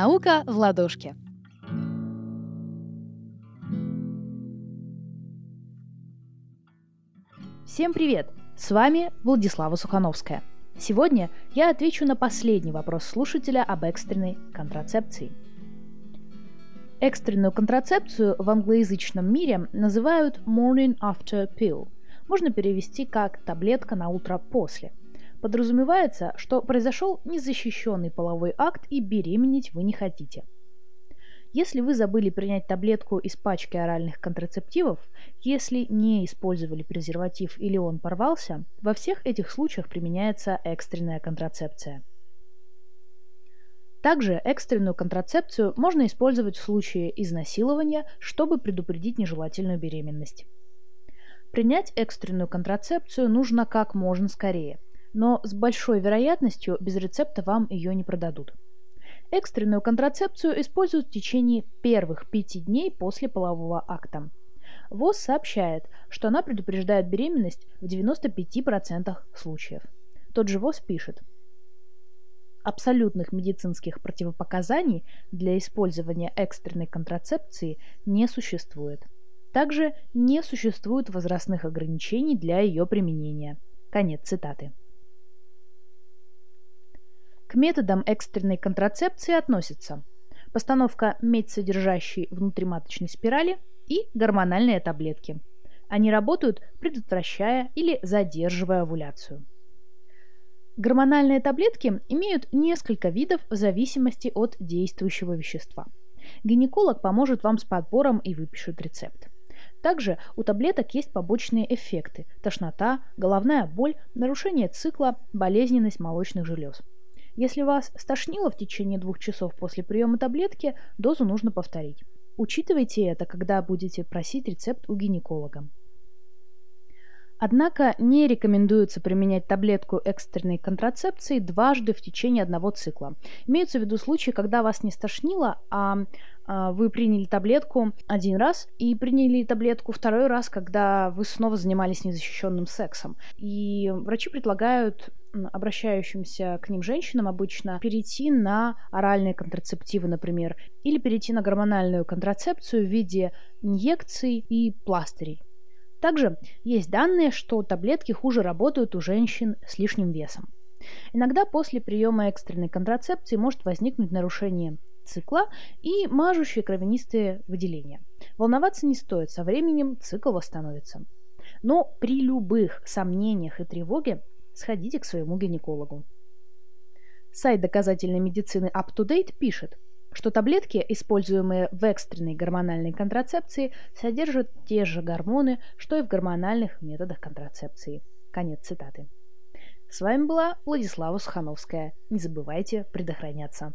Наука в ладошке. Всем привет! С вами Владислава Сухановская. Сегодня я отвечу на последний вопрос слушателя об экстренной контрацепции. Экстренную контрацепцию в англоязычном мире называют morning after pill. Можно перевести как таблетка на утро после – Подразумевается, что произошел незащищенный половой акт и беременеть вы не хотите. Если вы забыли принять таблетку из пачки оральных контрацептивов, если не использовали презерватив или он порвался, во всех этих случаях применяется экстренная контрацепция. Также экстренную контрацепцию можно использовать в случае изнасилования, чтобы предупредить нежелательную беременность. Принять экстренную контрацепцию нужно как можно скорее – но с большой вероятностью без рецепта вам ее не продадут. Экстренную контрацепцию используют в течение первых пяти дней после полового акта. ВОЗ сообщает, что она предупреждает беременность в 95% случаев. Тот же ВОЗ пишет, Абсолютных медицинских противопоказаний для использования экстренной контрацепции не существует. Также не существует возрастных ограничений для ее применения. Конец цитаты. К методам экстренной контрацепции относятся постановка медь-содержащей внутриматочной спирали и гормональные таблетки. Они работают, предотвращая или задерживая овуляцию. Гормональные таблетки имеют несколько видов в зависимости от действующего вещества. Гинеколог поможет вам с подбором и выпишет рецепт. Также у таблеток есть побочные эффекты – тошнота, головная боль, нарушение цикла, болезненность молочных желез – если вас стошнило в течение двух часов после приема таблетки, дозу нужно повторить. Учитывайте это, когда будете просить рецепт у гинеколога. Однако не рекомендуется применять таблетку экстренной контрацепции дважды в течение одного цикла. Имеются в виду случаи, когда вас не стошнило, а, а вы приняли таблетку один раз и приняли таблетку второй раз, когда вы снова занимались незащищенным сексом. И врачи предлагают обращающимся к ним женщинам обычно перейти на оральные контрацептивы, например, или перейти на гормональную контрацепцию в виде инъекций и пластырей. Также есть данные, что таблетки хуже работают у женщин с лишним весом. Иногда после приема экстренной контрацепции может возникнуть нарушение цикла и мажущие кровянистые выделения. Волноваться не стоит, со временем цикл восстановится. Но при любых сомнениях и тревоге сходите к своему гинекологу. Сайт доказательной медицины UpToDate пишет, что таблетки, используемые в экстренной гормональной контрацепции, содержат те же гормоны, что и в гормональных методах контрацепции. Конец цитаты. С вами была Владислава Сухановская. Не забывайте предохраняться.